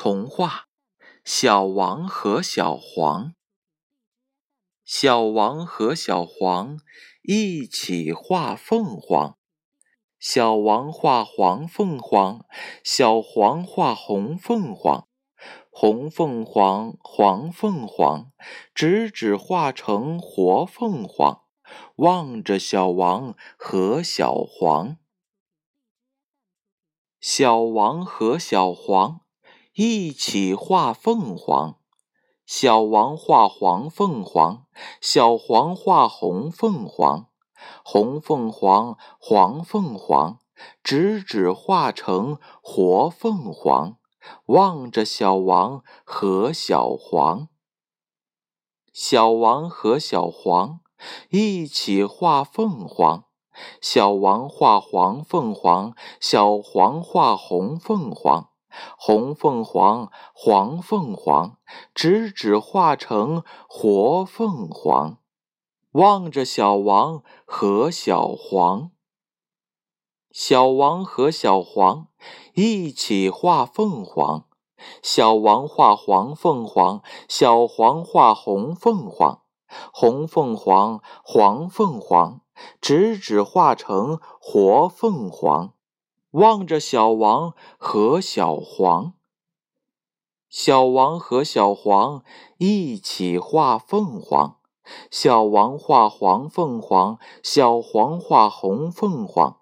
童话《小王和小黄》。小王和小黄一起画凤凰，小王画黄凤凰，小黄画红凤凰，红凤凰，黄凤凰，直指画成活凤凰，望着小王和小黄。小王和小黄一起画凤凰，小王画黄凤凰，小黄画红凤凰，红凤凰，黄凤凰，直指画成活凤凰，望着小王和小黄。小王和小黄一起画凤凰。小王画黄凤凰，小黄画红凤凰，红凤凰，黄凤凰，直指画成活凤凰，望着小王和小黄。小王和小黄一起画凤凰，小王画黄凤凰，小黄画红凤凰，红凤凰，黄凤凰。直指画成活凤凰，望着小王和小黄。小王和小黄一起画凤凰，小王画黄凤凰，小黄画红凤凰，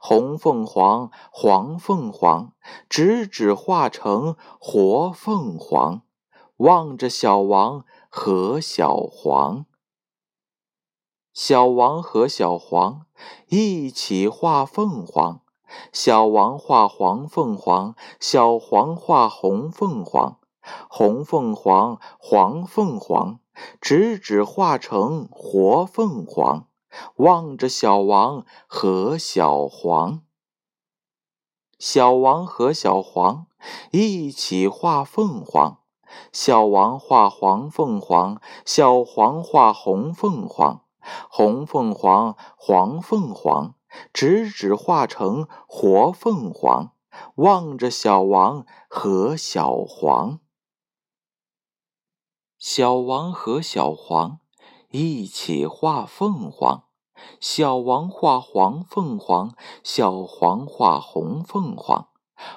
红凤凰，黄凤凰，直指画成活凤凰，望着小王和小黄。小王和小黄一起画凤凰，小王画黄凤凰，小黄画红凤凰，红凤凰，黄凤凰，直指画成活凤凰，望着小王和小黄。小王和小黄一起画凤凰，小王画黄凤凰，小黄画红凤凰。红凤凰，黄凤凰，直指画成活凤凰，望着小王和小黄。小王和小黄一起画凤凰，小王画黄凤凰，小黄画红凤凰，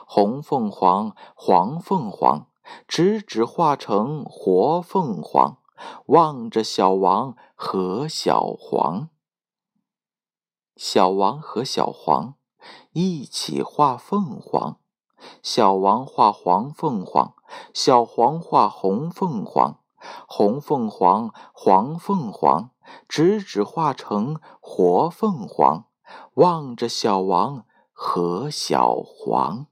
红凤凰，黄凤凰，直指画成活凤凰。望着小王和小黄，小王和小黄一起画凤凰，小王画黄凤凰，小黄画红凤凰，红凤凰，黄凤凰，直指画成活凤凰，望着小王和小黄。